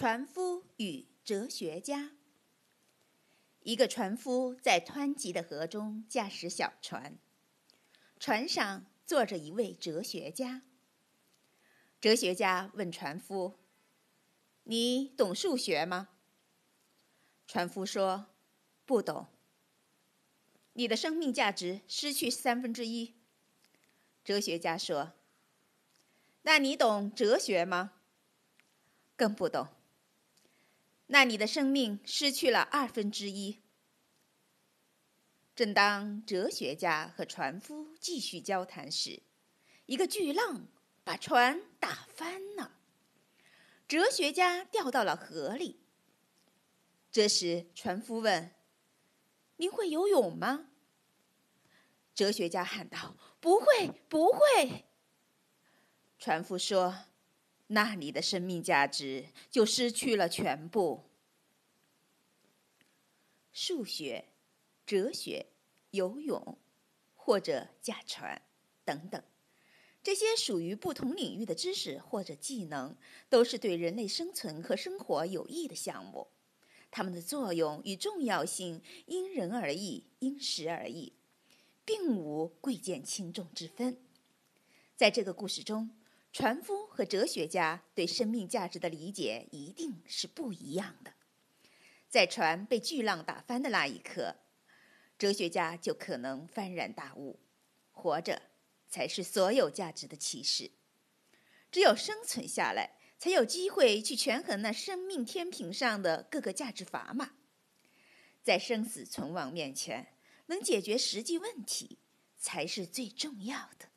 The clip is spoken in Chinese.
船夫与哲学家。一个船夫在湍急的河中驾驶小船，船上坐着一位哲学家。哲学家问船夫：“你懂数学吗？”船夫说：“不懂。”你的生命价值失去三分之一。哲学家说：“那你懂哲学吗？”更不懂。那你的生命失去了二分之一。正当哲学家和船夫继续交谈时，一个巨浪把船打翻了，哲学家掉到了河里。这时，船夫问：“您会游泳吗？”哲学家喊道：“不会，不会。”船夫说。那你的生命价值就失去了全部。数学、哲学、游泳，或者驾船等等，这些属于不同领域的知识或者技能，都是对人类生存和生活有益的项目。它们的作用与重要性因人而异，因时而异，并无贵贱轻重之分。在这个故事中。船夫和哲学家对生命价值的理解一定是不一样的。在船被巨浪打翻的那一刻，哲学家就可能幡然大悟：活着才是所有价值的启示。只有生存下来，才有机会去权衡那生命天平上的各个价值砝码。在生死存亡面前，能解决实际问题才是最重要的。